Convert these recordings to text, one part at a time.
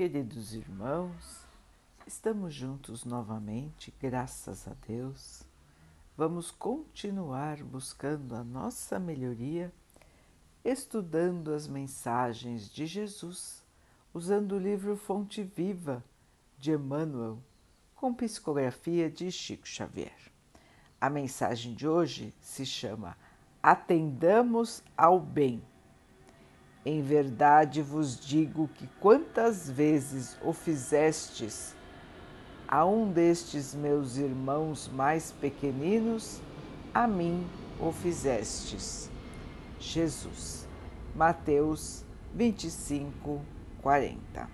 Queridos irmãos, estamos juntos novamente, graças a Deus. Vamos continuar buscando a nossa melhoria, estudando as mensagens de Jesus, usando o livro Fonte Viva de Emmanuel, com psicografia de Chico Xavier. A mensagem de hoje se chama Atendamos ao Bem em verdade vos digo que quantas vezes o fizestes a um destes meus irmãos mais pequeninos, a mim o fizestes. Jesus. Mateus 25, 40.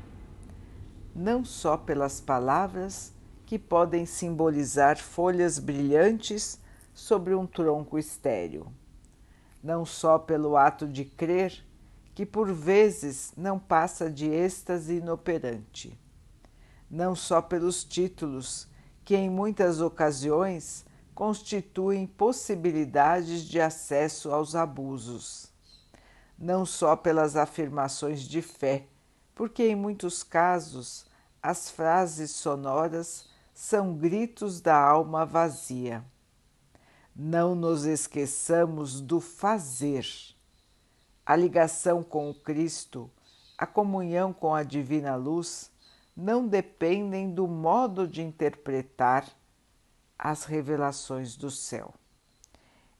Não só pelas palavras que podem simbolizar folhas brilhantes sobre um tronco estéril, não só pelo ato de crer que por vezes não passa de êxtase inoperante. Não só pelos títulos, que em muitas ocasiões constituem possibilidades de acesso aos abusos. Não só pelas afirmações de fé, porque em muitos casos as frases sonoras são gritos da alma vazia. Não nos esqueçamos do fazer a ligação com o Cristo, a comunhão com a Divina Luz não dependem do modo de interpretar as revelações do céu.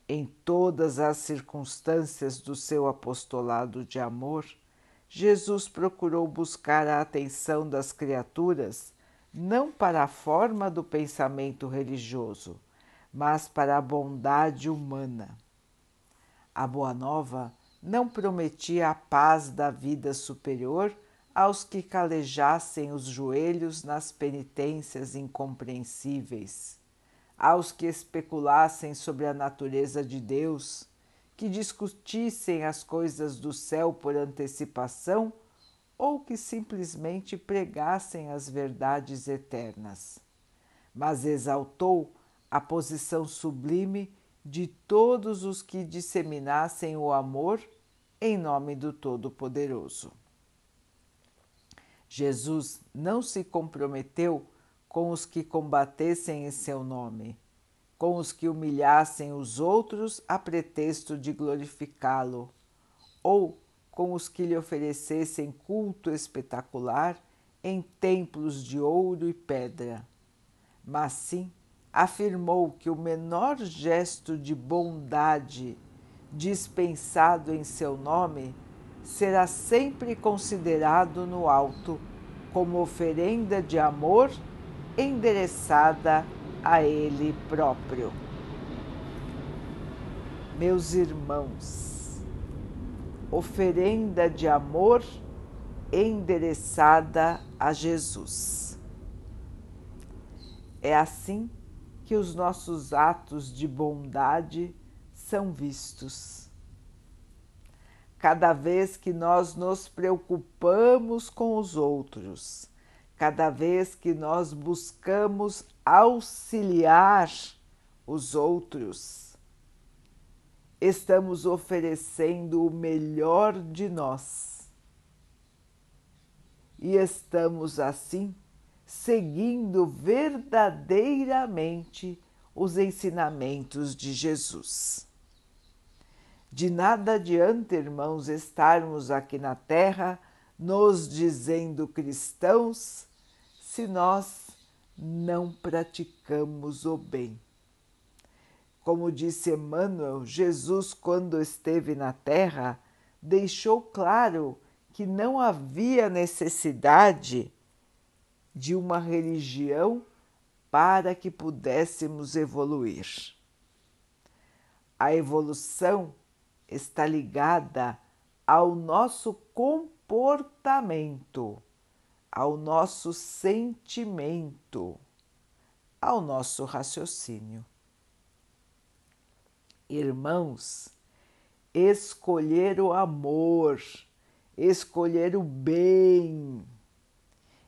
Em todas as circunstâncias do seu apostolado de amor, Jesus procurou buscar a atenção das criaturas não para a forma do pensamento religioso, mas para a bondade humana. A Boa Nova não prometia a paz da vida superior aos que calejassem os joelhos nas penitências incompreensíveis, aos que especulassem sobre a natureza de Deus, que discutissem as coisas do céu por antecipação ou que simplesmente pregassem as verdades eternas. Mas exaltou a posição sublime de todos os que disseminassem o amor em nome do Todo-Poderoso. Jesus não se comprometeu com os que combatessem em seu nome, com os que humilhassem os outros a pretexto de glorificá-lo, ou com os que lhe oferecessem culto espetacular em templos de ouro e pedra, mas sim afirmou que o menor gesto de bondade dispensado em seu nome, será sempre considerado no alto como oferenda de amor endereçada a Ele próprio. Meus irmãos, oferenda de amor endereçada a Jesus. É assim que os nossos atos de bondade são vistos. Cada vez que nós nos preocupamos com os outros, cada vez que nós buscamos auxiliar os outros, estamos oferecendo o melhor de nós. E estamos assim seguindo verdadeiramente os ensinamentos de Jesus. De nada adianta, irmãos, estarmos aqui na Terra nos dizendo cristãos se nós não praticamos o bem. Como disse Emmanuel, Jesus, quando esteve na Terra, deixou claro que não havia necessidade de uma religião para que pudéssemos evoluir. A evolução está ligada ao nosso comportamento, ao nosso sentimento, ao nosso raciocínio. Irmãos, escolher o amor, escolher o bem,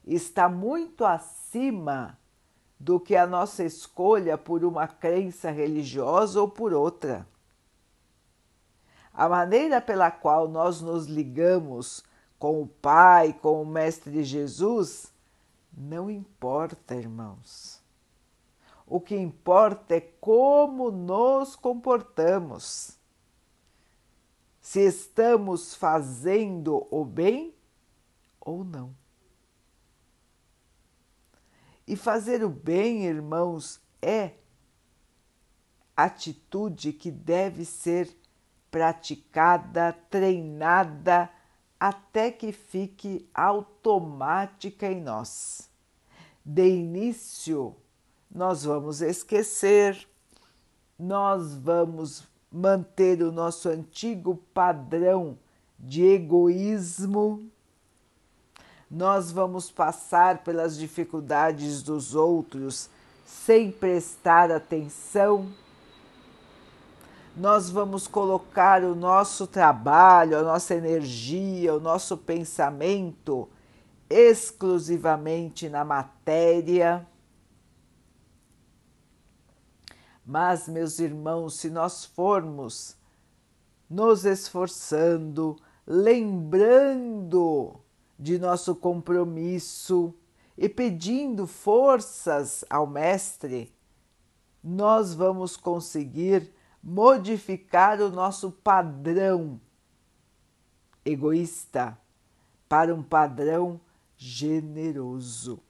está muito acima do que a nossa escolha por uma crença religiosa ou por outra. A maneira pela qual nós nos ligamos com o Pai, com o Mestre Jesus, não importa, irmãos. O que importa é como nos comportamos. Se estamos fazendo o bem ou não. E fazer o bem, irmãos, é atitude que deve ser praticada, treinada, até que fique automática em nós. De início, nós vamos esquecer, nós vamos manter o nosso antigo padrão de egoísmo, nós vamos passar pelas dificuldades dos outros sem prestar atenção nós vamos colocar o nosso trabalho, a nossa energia, o nosso pensamento exclusivamente na matéria. Mas, meus irmãos, se nós formos nos esforçando, lembrando de nosso compromisso e pedindo forças ao Mestre, nós vamos conseguir modificar o nosso padrão egoísta para um padrão generoso.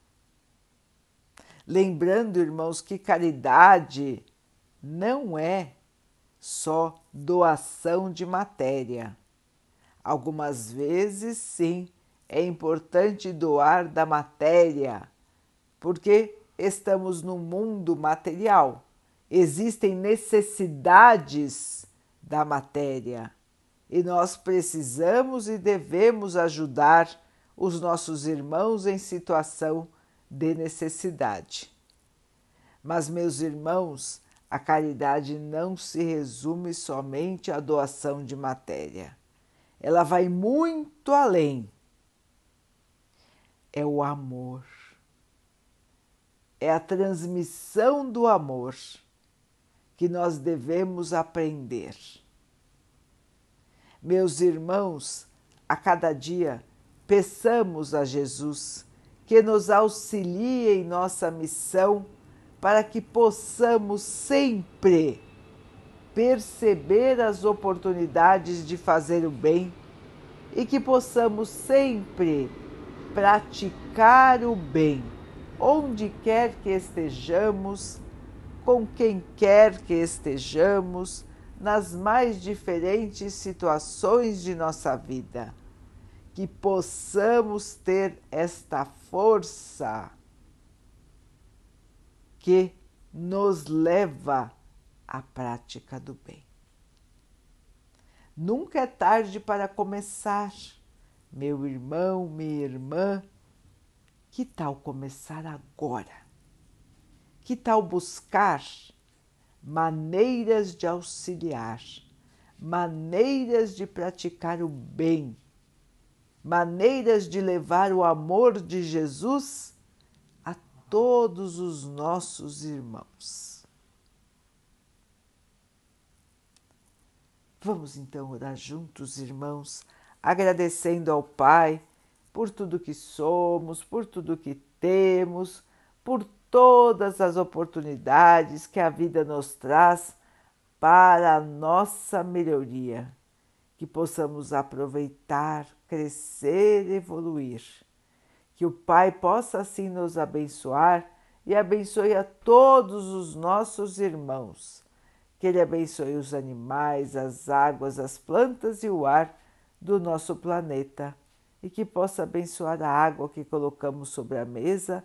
Lembrando, irmãos, que caridade não é só doação de matéria. Algumas vezes, sim, é importante doar da matéria, porque estamos num mundo material existem necessidades da matéria e nós precisamos e devemos ajudar os nossos irmãos em situação de necessidade. Mas, meus irmãos, a caridade não se resume somente à doação de matéria. Ela vai muito além. É o amor. É a transmissão do amor que nós devemos aprender. Meus irmãos, a cada dia peçamos a Jesus que nos auxilie em nossa missão para que possamos sempre perceber as oportunidades de fazer o bem e que possamos sempre praticar o bem, onde quer que estejamos com quem quer que estejamos nas mais diferentes situações de nossa vida, que possamos ter esta força que nos leva à prática do bem. Nunca é tarde para começar, meu irmão, minha irmã. Que tal começar agora? Que tal buscar maneiras de auxiliar, maneiras de praticar o bem, maneiras de levar o amor de Jesus a todos os nossos irmãos? Vamos então orar juntos, irmãos, agradecendo ao Pai por tudo que somos, por tudo que temos, por todas as oportunidades que a vida nos traz para a nossa melhoria, que possamos aproveitar, crescer, evoluir. Que o Pai possa assim nos abençoar e abençoe a todos os nossos irmãos. Que Ele abençoe os animais, as águas, as plantas e o ar do nosso planeta e que possa abençoar a água que colocamos sobre a mesa